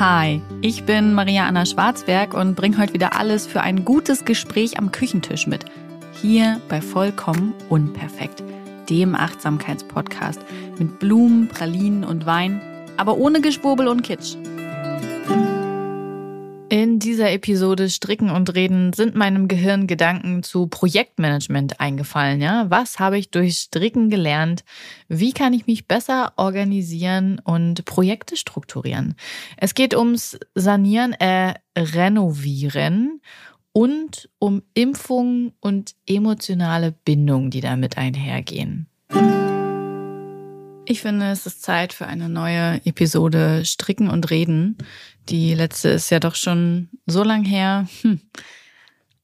Hi, ich bin Maria Anna Schwarzberg und bringe heute wieder alles für ein gutes Gespräch am Küchentisch mit. Hier bei Vollkommen Unperfekt, dem Achtsamkeitspodcast mit Blumen, Pralinen und Wein, aber ohne Geschwurbel und Kitsch. In dieser Episode Stricken und Reden sind meinem Gehirn Gedanken zu Projektmanagement eingefallen. Ja, was habe ich durch Stricken gelernt? Wie kann ich mich besser organisieren und Projekte strukturieren? Es geht ums Sanieren, äh, Renovieren und um Impfung und emotionale Bindung, die damit einhergehen. Ich finde, es ist Zeit für eine neue Episode Stricken und Reden. Die letzte ist ja doch schon so lang her. Hm.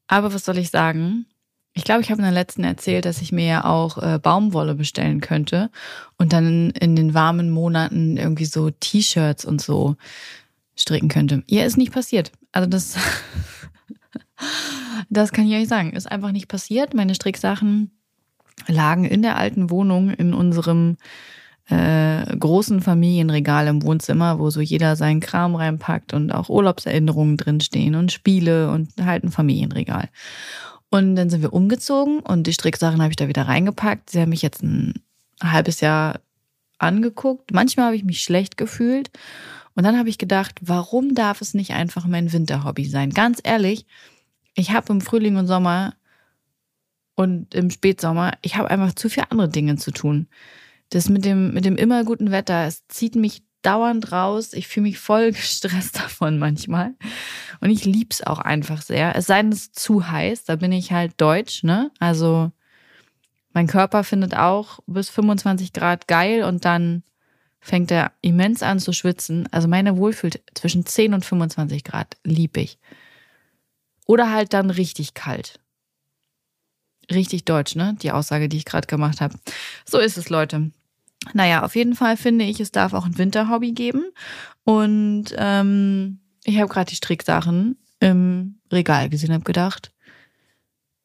Aber was soll ich sagen? Ich glaube, ich habe in der letzten erzählt, dass ich mir ja auch äh, Baumwolle bestellen könnte und dann in den warmen Monaten irgendwie so T-Shirts und so stricken könnte. Ja, ist nicht passiert. Also das, das kann ich euch sagen, ist einfach nicht passiert. Meine Stricksachen lagen in der alten Wohnung in unserem äh, großen Familienregal im Wohnzimmer, wo so jeder seinen Kram reinpackt und auch Urlaubserinnerungen drinstehen und Spiele und halt ein Familienregal. Und dann sind wir umgezogen und die Stricksachen habe ich da wieder reingepackt. Sie haben mich jetzt ein halbes Jahr angeguckt. Manchmal habe ich mich schlecht gefühlt. Und dann habe ich gedacht, warum darf es nicht einfach mein Winterhobby sein? Ganz ehrlich, ich habe im Frühling und Sommer und im Spätsommer, ich habe einfach zu viele andere Dinge zu tun. Das mit dem, mit dem immer guten Wetter, es zieht mich dauernd raus. Ich fühle mich voll gestresst davon manchmal. Und ich lieb's auch einfach sehr. Es sei denn, es ist zu heiß, da bin ich halt deutsch, ne? Also mein Körper findet auch bis 25 Grad geil und dann fängt er immens an zu schwitzen. Also meine Wohlfühl zwischen 10 und 25 Grad lieb ich. Oder halt dann richtig kalt. Richtig deutsch, ne? Die Aussage, die ich gerade gemacht habe. So ist es, Leute. Naja, auf jeden Fall finde ich, es darf auch ein Winterhobby geben. Und ähm, ich habe gerade die Stricksachen im Regal gesehen und habe gedacht,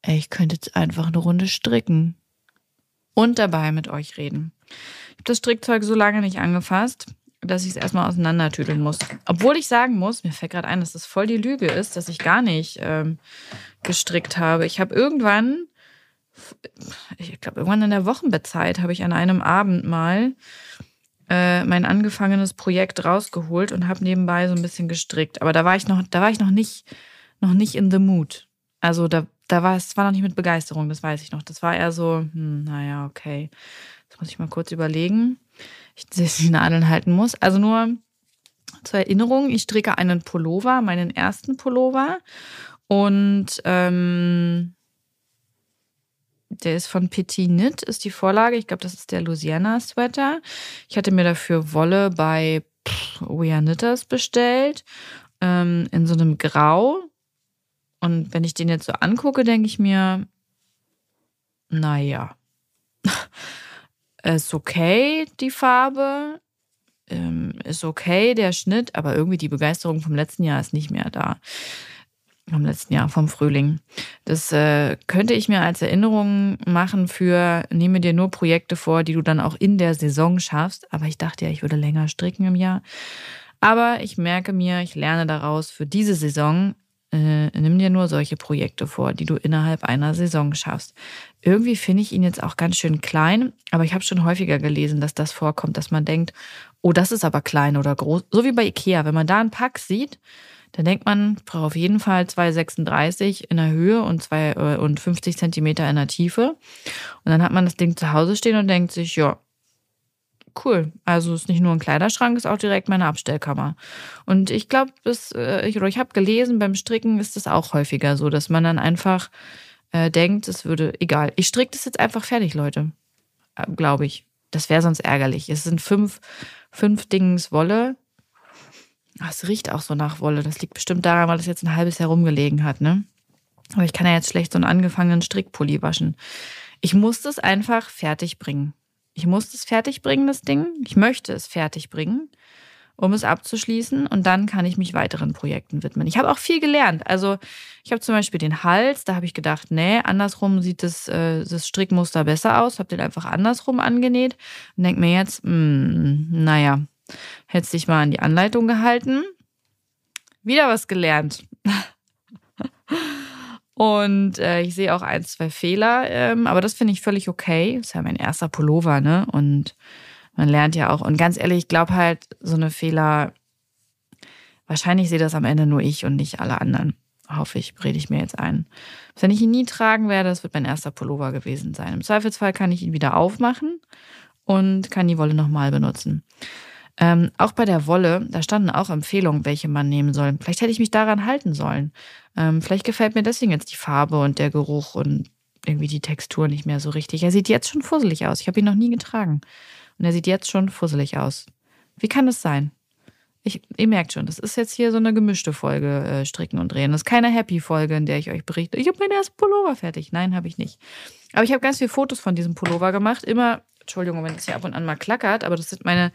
ey, ich könnte jetzt einfach eine Runde stricken. Und dabei mit euch reden. Ich habe das Strickzeug so lange nicht angefasst, dass ich es erstmal auseinandertüdeln muss. Obwohl ich sagen muss, mir fällt gerade ein, dass das voll die Lüge ist, dass ich gar nicht ähm, gestrickt habe. Ich habe irgendwann ich glaube, irgendwann in der Wochenbettzeit habe ich an einem Abend mal äh, mein angefangenes Projekt rausgeholt und habe nebenbei so ein bisschen gestrickt. Aber da war ich noch, da war ich noch nicht, noch nicht in the mood. Also da, da war es war noch nicht mit Begeisterung, das weiß ich noch. Das war eher so, hm, naja, okay. Jetzt muss ich mal kurz überlegen. Ich die Nadeln halten muss. Also nur zur Erinnerung, ich stricke einen Pullover, meinen ersten Pullover. Und ähm, der ist von Petit Knit, ist die Vorlage. Ich glaube, das ist der Louisiana Sweater. Ich hatte mir dafür Wolle bei We Are Knitters bestellt, ähm, in so einem Grau. Und wenn ich den jetzt so angucke, denke ich mir, naja, ist okay, die Farbe, ähm, ist okay, der Schnitt, aber irgendwie die Begeisterung vom letzten Jahr ist nicht mehr da vom letzten Jahr, vom Frühling. Das äh, könnte ich mir als Erinnerung machen für, nehme dir nur Projekte vor, die du dann auch in der Saison schaffst. Aber ich dachte ja, ich würde länger stricken im Jahr. Aber ich merke mir, ich lerne daraus für diese Saison, äh, nimm dir nur solche Projekte vor, die du innerhalb einer Saison schaffst. Irgendwie finde ich ihn jetzt auch ganz schön klein, aber ich habe schon häufiger gelesen, dass das vorkommt, dass man denkt, oh, das ist aber klein oder groß. So wie bei Ikea, wenn man da einen Pack sieht, da denkt man, braucht auf jeden Fall 2,36 in der Höhe und, zwei, äh, und 50 Zentimeter in der Tiefe. Und dann hat man das Ding zu Hause stehen und denkt sich, ja, cool. Also ist nicht nur ein Kleiderschrank, ist auch direkt meine Abstellkammer. Und ich glaube, äh, ich, ich habe gelesen, beim Stricken ist es auch häufiger so, dass man dann einfach äh, denkt, es würde, egal, ich stricke das jetzt einfach fertig, Leute. Äh, glaube ich. Das wäre sonst ärgerlich. Es sind fünf, fünf Dings Wolle, Ach, es riecht auch so nach Wolle. Das liegt bestimmt daran, weil das jetzt ein halbes Jahr rumgelegen hat, ne? Aber ich kann ja jetzt schlecht so einen angefangenen Strickpulli waschen. Ich muss das einfach fertig bringen. Ich muss das fertig bringen, das Ding. Ich möchte es fertig bringen, um es abzuschließen. Und dann kann ich mich weiteren Projekten widmen. Ich habe auch viel gelernt. Also ich habe zum Beispiel den Hals. Da habe ich gedacht, nee, andersrum sieht das, äh, das Strickmuster besser aus. Habe den einfach andersrum angenäht. Und denke mir jetzt, mh, hm, naja, hättest dich mal an die Anleitung gehalten, wieder was gelernt. Und äh, ich sehe auch ein, zwei Fehler, ähm, aber das finde ich völlig okay. Ist ja mein erster Pullover, ne? Und man lernt ja auch. Und ganz ehrlich, ich glaube halt, so eine Fehler, wahrscheinlich sehe das am Ende nur ich und nicht alle anderen. Hoffe ich, rede ich mir jetzt ein. Wenn ich ihn nie tragen werde, das wird mein erster Pullover gewesen sein. Im Zweifelsfall kann ich ihn wieder aufmachen und kann die Wolle nochmal benutzen. Ähm, auch bei der Wolle, da standen auch Empfehlungen, welche man nehmen soll. Vielleicht hätte ich mich daran halten sollen. Ähm, vielleicht gefällt mir deswegen jetzt die Farbe und der Geruch und irgendwie die Textur nicht mehr so richtig. Er sieht jetzt schon fusselig aus. Ich habe ihn noch nie getragen. Und er sieht jetzt schon fusselig aus. Wie kann das sein? Ich, ihr merkt schon, das ist jetzt hier so eine gemischte Folge äh, Stricken und Drehen. Das ist keine Happy-Folge, in der ich euch berichte, ich habe meinen ersten Pullover fertig. Nein, habe ich nicht. Aber ich habe ganz viele Fotos von diesem Pullover gemacht. Immer Entschuldigung, wenn es hier ab und an mal klackert, aber das sind meine,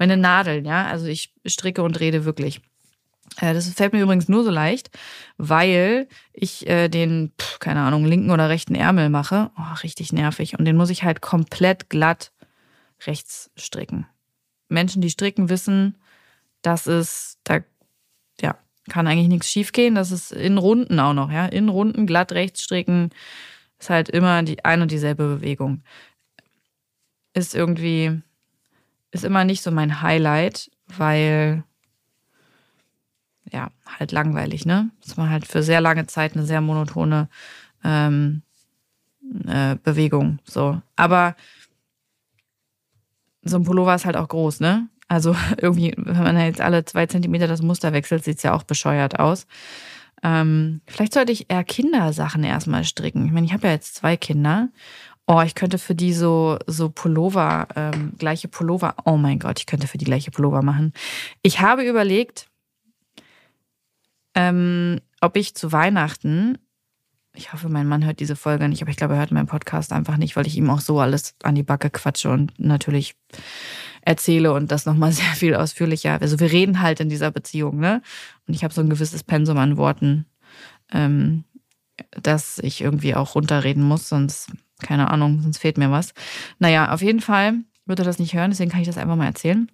meine Nadeln, ja. Also ich stricke und rede wirklich. Äh, das fällt mir übrigens nur so leicht, weil ich äh, den, pff, keine Ahnung, linken oder rechten Ärmel mache. Oh, richtig nervig. Und den muss ich halt komplett glatt rechts stricken. Menschen, die stricken, wissen, dass es, da, ja, kann eigentlich nichts schiefgehen. Das ist in Runden auch noch, ja. In Runden glatt rechts stricken ist halt immer die ein und dieselbe Bewegung ist irgendwie, ist immer nicht so mein Highlight, weil, ja, halt langweilig, ne? Das war halt für sehr lange Zeit eine sehr monotone ähm, äh, Bewegung, so. Aber so ein Pullover ist halt auch groß, ne? Also irgendwie, wenn man jetzt alle zwei Zentimeter das Muster wechselt, sieht es ja auch bescheuert aus. Ähm, vielleicht sollte ich eher Kindersachen erstmal stricken. Ich meine, ich habe ja jetzt zwei Kinder Oh, ich könnte für die so, so Pullover, ähm, gleiche Pullover. Oh mein Gott, ich könnte für die gleiche Pullover machen. Ich habe überlegt, ähm, ob ich zu Weihnachten, ich hoffe, mein Mann hört diese Folge nicht, aber ich glaube, er hört meinen Podcast einfach nicht, weil ich ihm auch so alles an die Backe quatsche und natürlich erzähle und das nochmal sehr viel ausführlicher. Also wir reden halt in dieser Beziehung, ne? Und ich habe so ein gewisses Pensum an Worten, ähm, dass ich irgendwie auch runterreden muss, sonst keine Ahnung, sonst fehlt mir was. Naja, auf jeden Fall wird er das nicht hören, deswegen kann ich das einfach mal erzählen.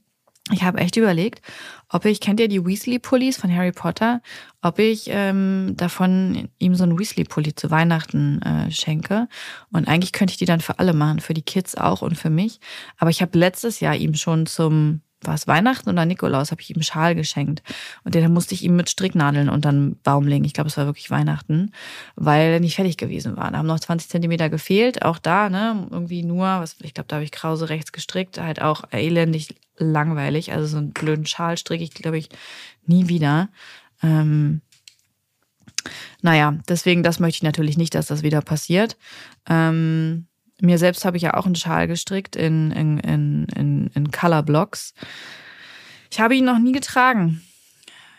Ich habe echt überlegt, ob ich, kennt ihr die Weasley-Pullis von Harry Potter, ob ich ähm, davon ihm so einen Weasley-Pulli zu Weihnachten äh, schenke. Und eigentlich könnte ich die dann für alle machen, für die Kids auch und für mich. Aber ich habe letztes Jahr ihm schon zum war es Weihnachten oder Nikolaus, habe ich ihm einen Schal geschenkt. Und den musste ich ihm mit Stricknadeln unter den Baum legen. Ich glaube, es war wirklich Weihnachten, weil er nicht fertig gewesen war. Da haben noch 20 Zentimeter gefehlt. Auch da, ne, irgendwie nur, was, ich glaube, da habe ich Krause rechts gestrickt. Halt auch elendig langweilig. Also so einen blöden Schal stricke ich, glaube ich, nie wieder. Ähm, naja, deswegen, das möchte ich natürlich nicht, dass das wieder passiert. Ähm, mir selbst habe ich ja auch einen Schal gestrickt in, in, in, in, in Color Blocks. Ich habe ihn noch nie getragen.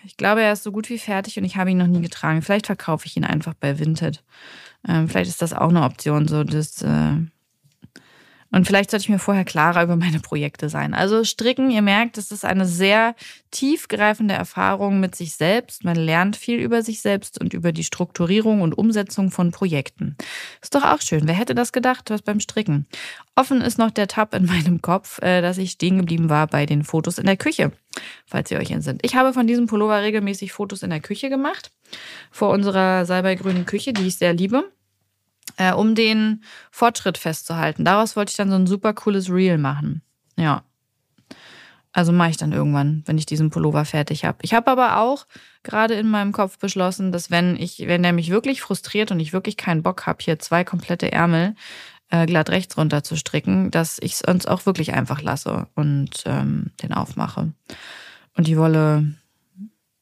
Ich glaube, er ist so gut wie fertig und ich habe ihn noch nie getragen. Vielleicht verkaufe ich ihn einfach bei Vinted. Ähm, vielleicht ist das auch eine Option, so das äh, und vielleicht sollte ich mir vorher klarer über meine Projekte sein. Also stricken, ihr merkt, es ist eine sehr tiefgreifende Erfahrung mit sich selbst. Man lernt viel über sich selbst und über die Strukturierung und Umsetzung von Projekten. Ist doch auch schön. Wer hätte das gedacht, was beim Stricken? Offen ist noch der Tab in meinem Kopf, äh, dass ich stehen geblieben war bei den Fotos in der Küche, falls ihr euch entsinnt. Ich habe von diesem Pullover regelmäßig Fotos in der Küche gemacht, vor unserer salbeigrünen Küche, die ich sehr liebe äh, um den Fortschritt festzuhalten. Daraus wollte ich dann so ein super cooles Reel machen. Ja. Also mache ich dann irgendwann, wenn ich diesen Pullover fertig habe. Ich habe aber auch gerade in meinem Kopf beschlossen, dass wenn ich, wenn der mich wirklich frustriert und ich wirklich keinen Bock habe, hier zwei komplette Ärmel äh, glatt rechts runter zu stricken, dass ich es uns auch wirklich einfach lasse und ähm, den aufmache. Und die Wolle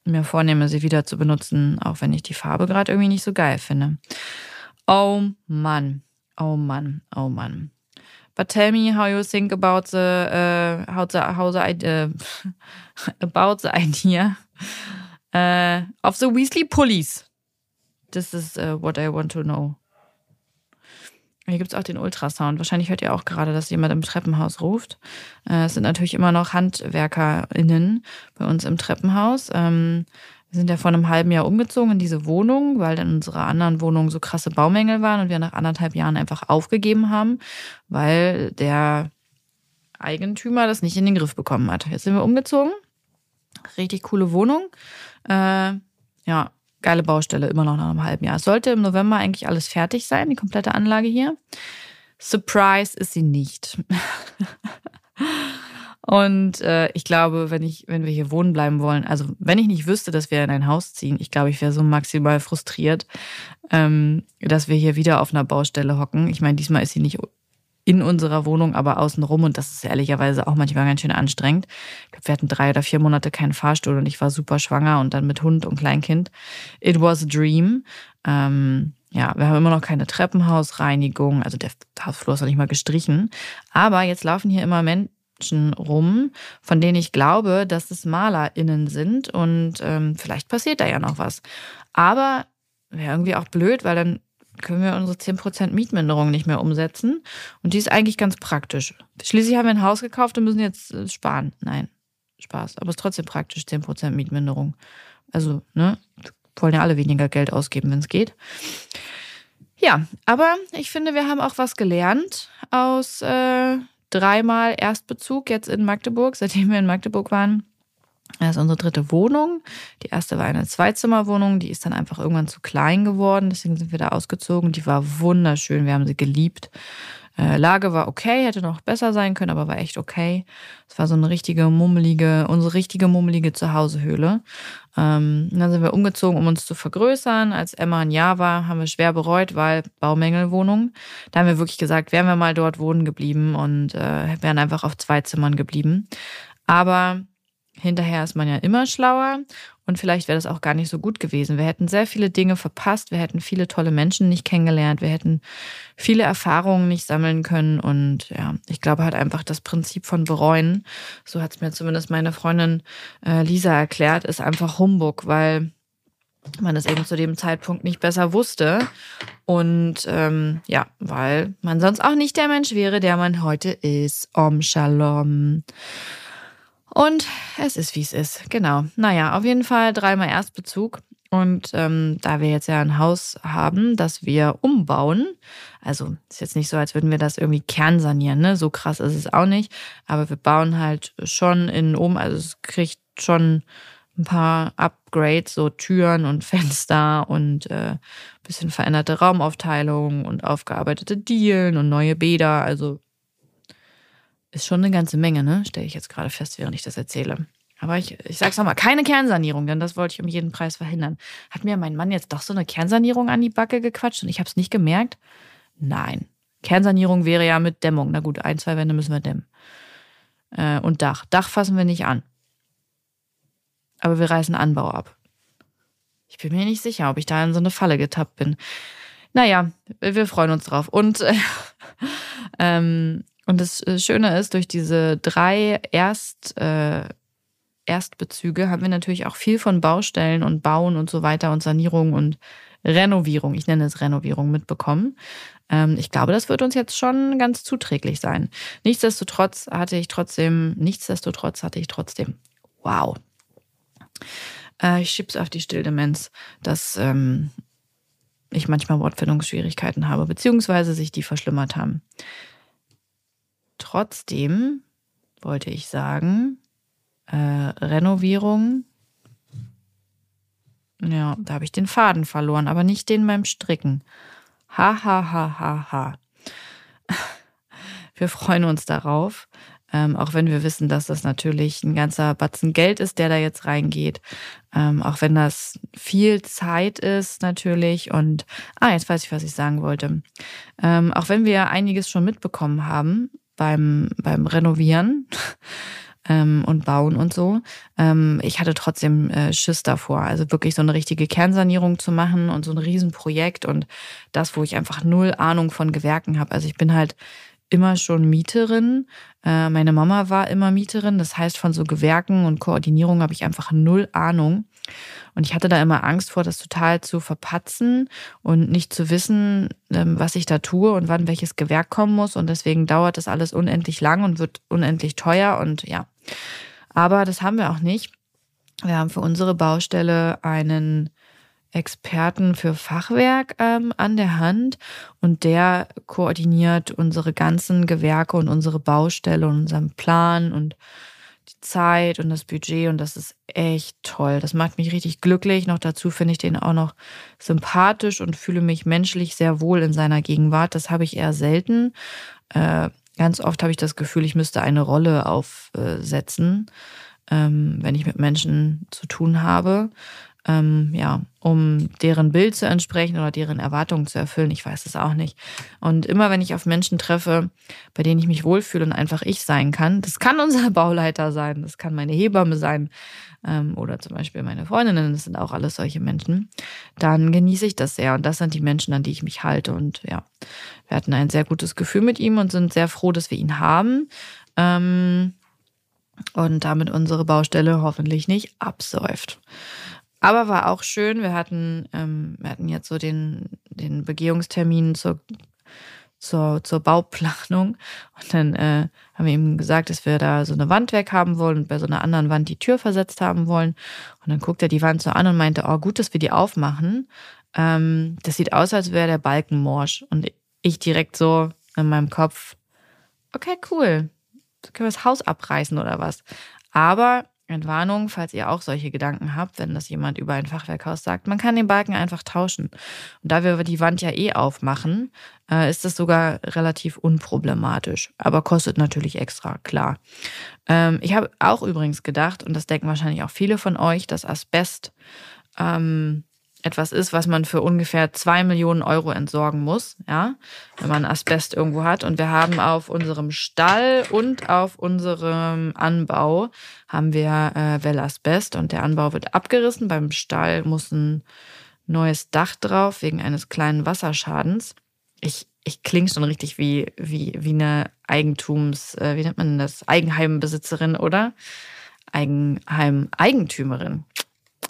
mir vornehme, sie wieder zu benutzen, auch wenn ich die Farbe gerade irgendwie nicht so geil finde. Oh Mann, oh Mann, oh Mann. But tell me how you think about the uh, how the how the uh, about the idea uh, of the Weasley Pulleys. This is uh, what I want to know. Hier gibt es auch den Ultrasound. Wahrscheinlich hört ihr auch gerade, dass jemand im Treppenhaus ruft. Äh, es sind natürlich immer noch HandwerkerInnen bei uns im Treppenhaus. Ähm, wir sind ja vor einem halben Jahr umgezogen in diese Wohnung, weil in unserer anderen Wohnung so krasse Baumängel waren und wir nach anderthalb Jahren einfach aufgegeben haben, weil der Eigentümer das nicht in den Griff bekommen hat. Jetzt sind wir umgezogen. Richtig coole Wohnung. Äh, ja, geile Baustelle, immer noch nach einem halben Jahr. Es sollte im November eigentlich alles fertig sein, die komplette Anlage hier. Surprise ist sie nicht. Und äh, ich glaube, wenn ich, wenn wir hier wohnen bleiben wollen, also wenn ich nicht wüsste, dass wir in ein Haus ziehen, ich glaube, ich wäre so maximal frustriert, ähm, dass wir hier wieder auf einer Baustelle hocken. Ich meine, diesmal ist sie nicht in unserer Wohnung, aber außenrum und das ist ehrlicherweise auch manchmal ganz schön anstrengend. Ich glaube, wir hatten drei oder vier Monate keinen Fahrstuhl und ich war super schwanger und dann mit Hund und Kleinkind. It was a dream. Ähm, ja, wir haben immer noch keine Treppenhausreinigung, also der Hausflur ist noch nicht mal gestrichen. Aber jetzt laufen hier immer Menschen Menschen rum, von denen ich glaube, dass es MalerInnen sind und ähm, vielleicht passiert da ja noch was. Aber wäre irgendwie auch blöd, weil dann können wir unsere 10% Mietminderung nicht mehr umsetzen. Und die ist eigentlich ganz praktisch. Schließlich haben wir ein Haus gekauft und müssen jetzt äh, sparen. Nein, Spaß. Aber es ist trotzdem praktisch, 10% Mietminderung. Also, ne, wollen ja alle weniger Geld ausgeben, wenn es geht. Ja, aber ich finde, wir haben auch was gelernt aus äh, dreimal Erstbezug jetzt in Magdeburg, seitdem wir in Magdeburg waren. Das ist unsere dritte Wohnung. Die erste war eine Zweizimmerwohnung, die ist dann einfach irgendwann zu klein geworden, deswegen sind wir da ausgezogen. Die war wunderschön, wir haben sie geliebt. Äh, Lage war okay, hätte noch besser sein können, aber war echt okay. Es war so eine richtige mummelige, unsere richtige mummelige Zuhausehöhle. Ähm, dann sind wir umgezogen, um uns zu vergrößern. Als Emma ein Jahr war, haben wir schwer bereut, weil Baumängelwohnung. Da haben wir wirklich gesagt, wären wir mal dort wohnen geblieben und äh, wären einfach auf zwei Zimmern geblieben. Aber hinterher ist man ja immer schlauer und vielleicht wäre das auch gar nicht so gut gewesen. Wir hätten sehr viele Dinge verpasst, wir hätten viele tolle Menschen nicht kennengelernt, wir hätten viele Erfahrungen nicht sammeln können. Und ja, ich glaube halt einfach das Prinzip von bereuen, so hat es mir zumindest meine Freundin äh, Lisa erklärt, ist einfach Humbug, weil man es eben zu dem Zeitpunkt nicht besser wusste. Und ähm, ja, weil man sonst auch nicht der Mensch wäre, der man heute ist. Om Shalom. Und es ist, wie es ist. Genau. Naja, auf jeden Fall dreimal Erstbezug. Und ähm, da wir jetzt ja ein Haus haben, das wir umbauen, also ist jetzt nicht so, als würden wir das irgendwie kernsanieren, ne? So krass ist es auch nicht. Aber wir bauen halt schon innen um, also es kriegt schon ein paar Upgrades, so Türen und Fenster und äh, bisschen veränderte Raumaufteilung und aufgearbeitete Dielen und neue Bäder. Also ist schon eine ganze Menge, ne? Stelle ich jetzt gerade fest, während ich das erzähle. Aber ich, ich sag's nochmal, keine Kernsanierung, denn das wollte ich um jeden Preis verhindern. Hat mir mein Mann jetzt doch so eine Kernsanierung an die Backe gequatscht und ich habe es nicht gemerkt? Nein. Kernsanierung wäre ja mit Dämmung. Na gut, ein, zwei Wände müssen wir dämmen. Äh, und Dach. Dach fassen wir nicht an. Aber wir reißen Anbau ab. Ich bin mir nicht sicher, ob ich da in so eine Falle getappt bin. Naja, wir freuen uns drauf. Und äh, ähm, und das äh, Schöne ist, durch diese drei Erst, äh, Erstbezüge haben wir natürlich auch viel von Baustellen und Bauen und so weiter und Sanierung und Renovierung, ich nenne es Renovierung, mitbekommen. Ähm, ich glaube, das wird uns jetzt schon ganz zuträglich sein. Nichtsdestotrotz hatte ich trotzdem, nichtsdestotrotz hatte ich trotzdem, wow. Äh, ich schieb's auf die Stilldemenz, dass ähm, ich manchmal Wortfindungsschwierigkeiten habe, beziehungsweise sich die verschlimmert haben. Trotzdem wollte ich sagen, äh, Renovierung. Ja, da habe ich den Faden verloren, aber nicht den beim Stricken. Ha, ha, ha, ha, ha. Wir freuen uns darauf, ähm, auch wenn wir wissen, dass das natürlich ein ganzer Batzen Geld ist, der da jetzt reingeht. Ähm, auch wenn das viel Zeit ist natürlich. Und, ah, jetzt weiß ich, was ich sagen wollte. Ähm, auch wenn wir einiges schon mitbekommen haben, beim, beim Renovieren ähm, und Bauen und so. Ähm, ich hatte trotzdem äh, Schiss davor, also wirklich so eine richtige Kernsanierung zu machen und so ein Riesenprojekt und das, wo ich einfach null Ahnung von Gewerken habe. Also ich bin halt immer schon Mieterin. Äh, meine Mama war immer Mieterin. Das heißt, von so Gewerken und Koordinierung habe ich einfach null Ahnung. Und ich hatte da immer Angst vor, das total zu verpatzen und nicht zu wissen, ähm, was ich da tue und wann welches Gewerk kommen muss. Und deswegen dauert das alles unendlich lang und wird unendlich teuer. Und ja, aber das haben wir auch nicht. Wir haben für unsere Baustelle einen Experten für Fachwerk ähm, an der Hand und der koordiniert unsere ganzen Gewerke und unsere Baustelle und unseren Plan und die Zeit und das Budget und das ist echt toll. Das macht mich richtig glücklich. Noch dazu finde ich den auch noch sympathisch und fühle mich menschlich sehr wohl in seiner Gegenwart. Das habe ich eher selten. Äh, ganz oft habe ich das Gefühl, ich müsste eine Rolle aufsetzen, ähm, wenn ich mit Menschen zu tun habe ähm, ja, um deren Bild zu entsprechen oder deren Erwartungen zu erfüllen. Ich weiß es auch nicht. Und immer wenn ich auf Menschen treffe, bei denen ich mich wohlfühle und einfach ich sein kann, das kann unser Bauleiter sein, das kann meine Hebamme sein ähm, oder zum Beispiel meine Freundinnen, das sind auch alles solche Menschen, dann genieße ich das sehr. Und das sind die Menschen, an die ich mich halte. Und ja, wir hatten ein sehr gutes Gefühl mit ihm und sind sehr froh, dass wir ihn haben. Ähm, und damit unsere Baustelle hoffentlich nicht absäuft. Aber war auch schön. Wir hatten, ähm, wir hatten jetzt so den, den Begehungstermin zur, zur, zur Bauplanung. Und dann äh, haben wir ihm gesagt, dass wir da so eine Wand weg haben wollen und bei so einer anderen Wand die Tür versetzt haben wollen. Und dann guckt er die Wand so an und meinte, oh, gut, dass wir die aufmachen. Ähm, das sieht aus, als wäre der Balken morsch. Und ich direkt so in meinem Kopf, okay, cool. Können wir das Haus abreißen oder was? Aber Entwarnung, falls ihr auch solche Gedanken habt, wenn das jemand über ein Fachwerkhaus sagt. Man kann den Balken einfach tauschen. Und da wir die Wand ja eh aufmachen, äh, ist das sogar relativ unproblematisch. Aber kostet natürlich extra, klar. Ähm, ich habe auch übrigens gedacht, und das denken wahrscheinlich auch viele von euch, dass Asbest ähm, etwas ist, was man für ungefähr zwei Millionen Euro entsorgen muss, ja, wenn man Asbest irgendwo hat. Und wir haben auf unserem Stall und auf unserem Anbau haben wir äh, Wellasbest und der Anbau wird abgerissen. Beim Stall muss ein neues Dach drauf wegen eines kleinen Wasserschadens. Ich, ich klinge schon richtig wie, wie, wie eine Eigentums, äh, wie nennt man das? Eigenheimbesitzerin, oder? Eigenheim-Eigentümerin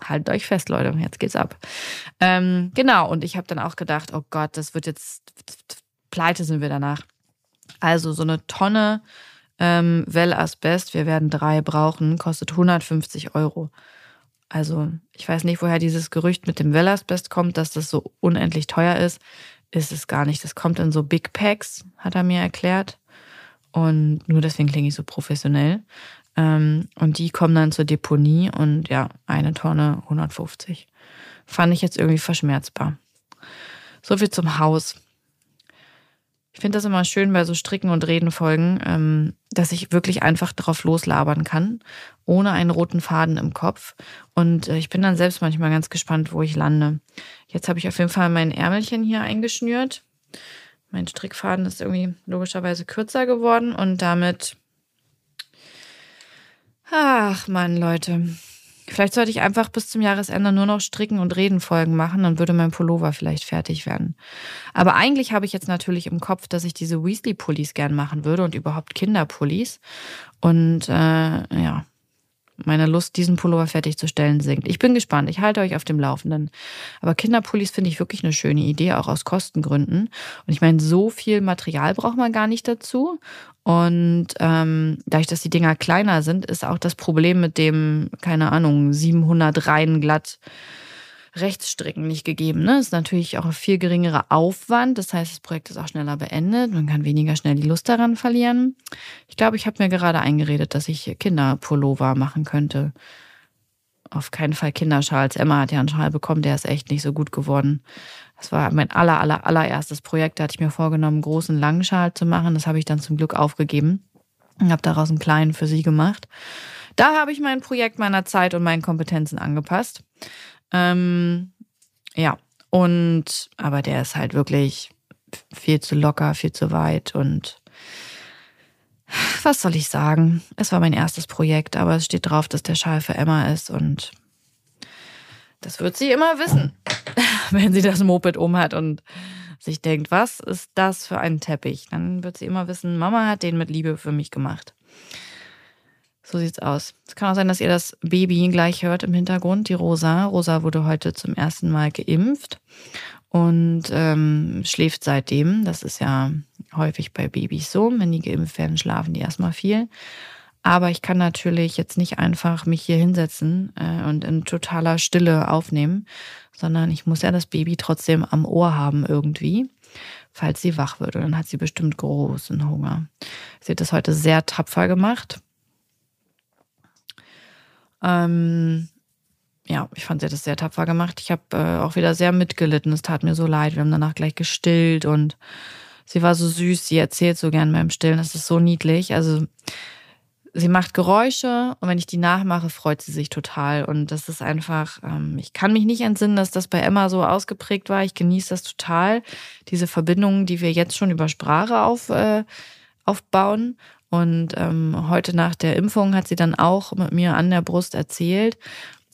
haltet euch fest, Leute, jetzt geht's ab. Ähm, genau, und ich habe dann auch gedacht, oh Gott, das wird jetzt, pleite sind wir danach. Also so eine Tonne ähm, Wellasbest, wir werden drei brauchen, kostet 150 Euro. Also ich weiß nicht, woher dieses Gerücht mit dem Wellasbest kommt, dass das so unendlich teuer ist. Ist es gar nicht. Das kommt in so Big Packs, hat er mir erklärt. Und nur deswegen klinge ich so professionell. Ähm, und die kommen dann zur Deponie und ja, eine Tonne 150. Fand ich jetzt irgendwie verschmerzbar. So viel zum Haus. Ich finde das immer schön bei so Stricken und Redenfolgen, ähm, dass ich wirklich einfach drauf loslabern kann, ohne einen roten Faden im Kopf. Und äh, ich bin dann selbst manchmal ganz gespannt, wo ich lande. Jetzt habe ich auf jeden Fall mein Ärmelchen hier eingeschnürt. Mein Strickfaden ist irgendwie logischerweise kürzer geworden und damit Ach man, Leute. Vielleicht sollte ich einfach bis zum Jahresende nur noch Stricken und Redenfolgen machen, dann würde mein Pullover vielleicht fertig werden. Aber eigentlich habe ich jetzt natürlich im Kopf, dass ich diese Weasley-Pullis gern machen würde und überhaupt Kinderpullis. Und äh, ja, meine Lust, diesen Pullover fertigzustellen, sinkt. Ich bin gespannt. Ich halte euch auf dem Laufenden. Aber Kinderpullis finde ich wirklich eine schöne Idee, auch aus Kostengründen. Und ich meine, so viel Material braucht man gar nicht dazu. Und ähm, dadurch, dass die Dinger kleiner sind, ist auch das Problem mit dem, keine Ahnung, 700 Reihen glatt Rechtsstricken nicht gegeben. Ne? Ist natürlich auch ein viel geringerer Aufwand. Das heißt, das Projekt ist auch schneller beendet. Man kann weniger schnell die Lust daran verlieren. Ich glaube, ich habe mir gerade eingeredet, dass ich Kinderpullover machen könnte. Auf keinen Fall Kinderschals. Emma hat ja einen Schal bekommen, der ist echt nicht so gut geworden. Das war mein aller, aller, allererstes Projekt. Da hatte ich mir vorgenommen, einen großen langen Schal zu machen. Das habe ich dann zum Glück aufgegeben und habe daraus einen kleinen für sie gemacht. Da habe ich mein Projekt meiner Zeit und meinen Kompetenzen angepasst. Ähm, ja, und aber der ist halt wirklich viel zu locker, viel zu weit und was soll ich sagen? Es war mein erstes Projekt, aber es steht drauf, dass der Schal für Emma ist und das wird sie immer wissen, wenn sie das Moped um hat und sich denkt, was ist das für ein Teppich? Dann wird sie immer wissen, Mama hat den mit Liebe für mich gemacht. So sieht's aus. Es kann auch sein, dass ihr das Baby gleich hört im Hintergrund, die Rosa. Rosa wurde heute zum ersten Mal geimpft und ähm, schläft seitdem. Das ist ja häufig bei Babys so. Wenn die geimpft werden, schlafen die erstmal viel. Aber ich kann natürlich jetzt nicht einfach mich hier hinsetzen äh, und in totaler Stille aufnehmen, sondern ich muss ja das Baby trotzdem am Ohr haben irgendwie, falls sie wach wird. Und dann hat sie bestimmt großen Hunger. Sie hat das heute sehr tapfer gemacht Ähm, ja, ich fand sie hat das sehr tapfer gemacht. Ich habe äh, auch wieder sehr mitgelitten. Es tat mir so leid. Wir haben danach gleich gestillt und sie war so süß. Sie erzählt so gern beim Stillen. Das ist so niedlich. Also sie macht Geräusche und wenn ich die nachmache, freut sie sich total. Und das ist einfach, ähm, ich kann mich nicht entsinnen, dass das bei Emma so ausgeprägt war. Ich genieße das total, diese Verbindungen, die wir jetzt schon über Sprache auf, äh, aufbauen. Und ähm, heute nach der Impfung hat sie dann auch mit mir an der Brust erzählt.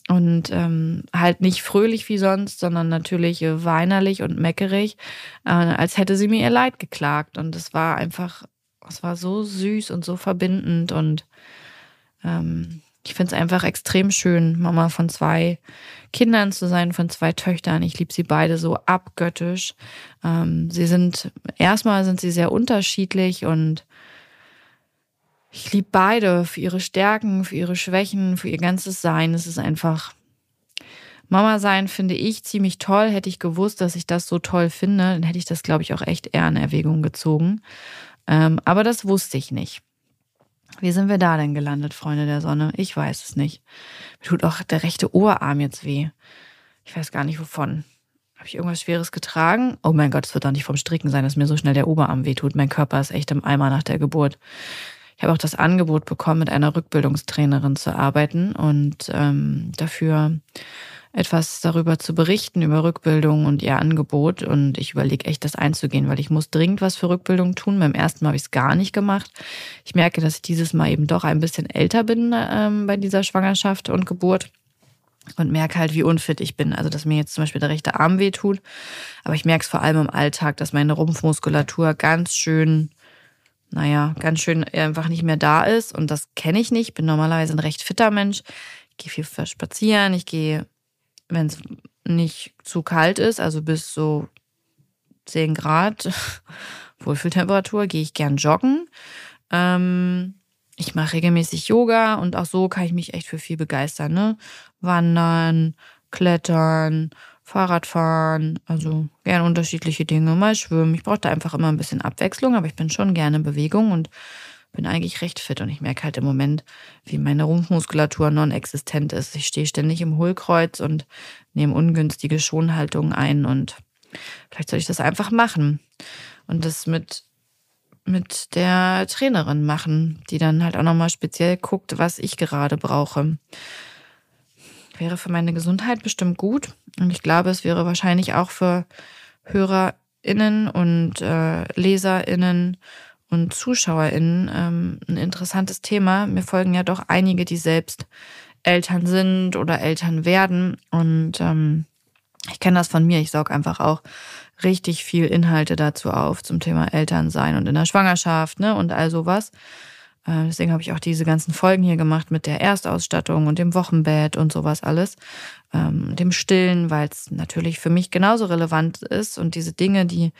Und ähm, halt nicht fröhlich wie sonst, sondern natürlich äh, weinerlich und meckerig, äh, als hätte sie mir ihr Leid geklagt. Und es war einfach, es war so süß und so verbindend. Und ähm, ich finde es einfach extrem schön, Mama von zwei Kindern zu sein, von zwei Töchtern. Ich liebe sie beide so abgöttisch. Ähm, sie sind, erstmal sind sie sehr unterschiedlich und ich liebe beide für ihre Stärken, für ihre Schwächen, für ihr ganzes Sein. Es ist einfach Mama sein finde ich ziemlich toll. Hätte ich gewusst, dass ich das so toll finde, dann hätte ich das, glaube ich, auch echt eher in Erwägung gezogen. Ähm, aber das wusste ich nicht. Wie sind wir da denn gelandet, Freunde der Sonne? Ich weiß es nicht. Mir tut auch der rechte Oberarm jetzt weh. Ich weiß gar nicht wovon. Habe ich irgendwas Schweres getragen? Oh mein Gott, es wird doch nicht vom Stricken sein, dass mir so schnell der Oberarm wehtut. Mein Körper ist echt im Eimer nach der Geburt. Ich habe auch das Angebot bekommen, mit einer Rückbildungstrainerin zu arbeiten und ähm, dafür etwas darüber zu berichten, über Rückbildung und ihr Angebot. Und ich überlege echt, das einzugehen, weil ich muss dringend was für Rückbildung tun. Beim ersten Mal habe ich es gar nicht gemacht. Ich merke, dass ich dieses Mal eben doch ein bisschen älter bin ähm, bei dieser Schwangerschaft und Geburt und merke halt, wie unfit ich bin. Also, dass mir jetzt zum Beispiel der rechte Arm weh tut. Aber ich merke es vor allem im Alltag, dass meine Rumpfmuskulatur ganz schön naja, ganz schön einfach nicht mehr da ist. Und das kenne ich nicht. Ich bin normalerweise ein recht fitter Mensch. Ich gehe viel spazieren. Ich gehe, wenn es nicht zu kalt ist, also bis so 10 Grad Wohlfühltemperatur, gehe ich gern joggen. Ähm, ich mache regelmäßig Yoga und auch so kann ich mich echt für viel begeistern. Ne? Wandern, Klettern, Fahrradfahren, also gern unterschiedliche Dinge, mal schwimmen. Ich brauche da einfach immer ein bisschen Abwechslung, aber ich bin schon gerne in Bewegung und bin eigentlich recht fit und ich merke halt im Moment, wie meine Rumpfmuskulatur non-existent ist. Ich stehe ständig im Hohlkreuz und nehme ungünstige Schonhaltungen ein und vielleicht soll ich das einfach machen und das mit mit der Trainerin machen, die dann halt auch nochmal speziell guckt, was ich gerade brauche. Wäre für meine Gesundheit bestimmt gut. Und ich glaube, es wäre wahrscheinlich auch für HörerInnen und äh, LeserInnen und ZuschauerInnen ähm, ein interessantes Thema. Mir folgen ja doch einige, die selbst Eltern sind oder Eltern werden. Und ähm, ich kenne das von mir. Ich saug einfach auch richtig viel Inhalte dazu auf zum Thema Elternsein und in der Schwangerschaft ne, und all sowas. Äh, deswegen habe ich auch diese ganzen Folgen hier gemacht mit der Erstausstattung und dem Wochenbett und sowas alles. Ähm, dem Stillen, weil es natürlich für mich genauso relevant ist und diese Dinge, die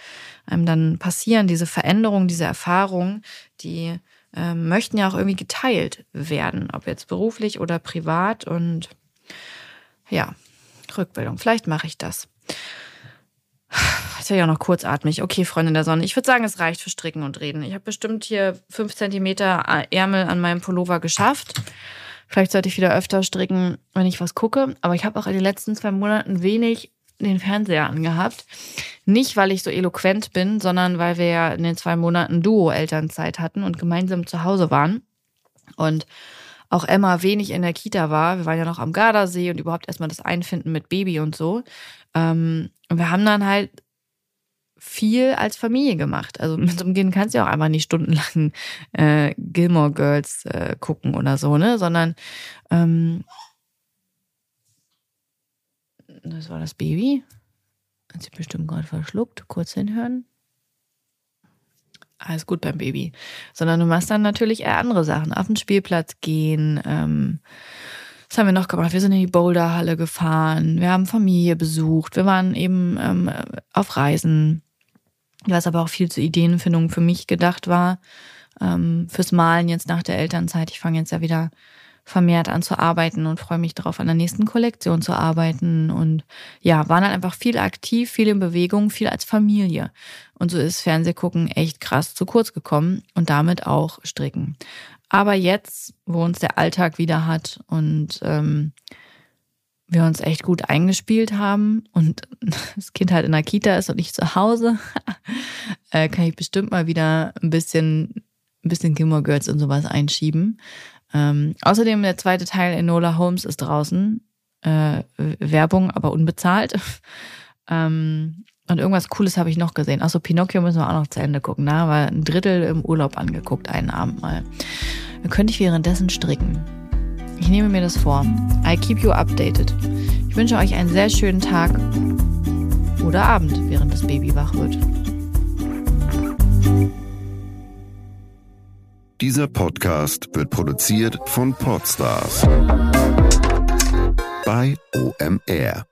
einem dann passieren, diese Veränderungen, diese Erfahrungen, die ähm, möchten ja auch irgendwie geteilt werden, ob jetzt beruflich oder privat. Und ja, Rückbildung, vielleicht mache ich das. Ist ja noch kurzatmig. Okay, Freundin der Sonne. Ich würde sagen, es reicht für Stricken und Reden. Ich habe bestimmt hier fünf Zentimeter Ärmel an meinem Pullover geschafft. Vielleicht sollte ich wieder öfter stricken, wenn ich was gucke. Aber ich habe auch in den letzten zwei Monaten wenig den Fernseher angehabt. Nicht, weil ich so eloquent bin, sondern weil wir ja in den zwei Monaten Duo-Elternzeit hatten und gemeinsam zu Hause waren. Und auch Emma wenig in der Kita war. Wir waren ja noch am Gardasee und überhaupt erstmal das Einfinden mit Baby und so. Ähm, und wir haben dann halt viel als Familie gemacht. Also mit so einem Kind kannst du ja auch einfach nicht stundenlang äh, Gilmore Girls äh, gucken oder so, ne? Sondern ähm, das war das Baby. Hat sie bestimmt gerade verschluckt. Kurz hinhören. Alles gut beim Baby. Sondern du machst dann natürlich eher andere Sachen. Auf den Spielplatz gehen, ähm, was haben wir noch gemacht? Wir sind in die Boulderhalle gefahren, wir haben Familie besucht, wir waren eben ähm, auf Reisen, was aber auch viel zur Ideenfindung für mich gedacht war, ähm, fürs Malen jetzt nach der Elternzeit. Ich fange jetzt ja wieder vermehrt an zu arbeiten und freue mich darauf, an der nächsten Kollektion zu arbeiten. Und ja, waren dann einfach viel aktiv, viel in Bewegung, viel als Familie. Und so ist Fernsehgucken echt krass zu kurz gekommen und damit auch Stricken. Aber jetzt, wo uns der Alltag wieder hat und ähm, wir uns echt gut eingespielt haben und das Kind halt in der Kita ist und ich zu Hause, äh, kann ich bestimmt mal wieder ein bisschen, ein bisschen Gilmore Girls und sowas einschieben. Ähm, außerdem der zweite Teil Enola Holmes ist draußen. Äh, Werbung, aber unbezahlt. ähm, und irgendwas Cooles habe ich noch gesehen. Achso, Pinocchio müssen wir auch noch zu Ende gucken. Da ne? war ein Drittel im Urlaub angeguckt, einen Abend mal. Dann könnte ich währenddessen stricken. Ich nehme mir das vor. I keep you updated. Ich wünsche euch einen sehr schönen Tag oder Abend, während das Baby wach wird. Dieser Podcast wird produziert von Podstars bei OMR.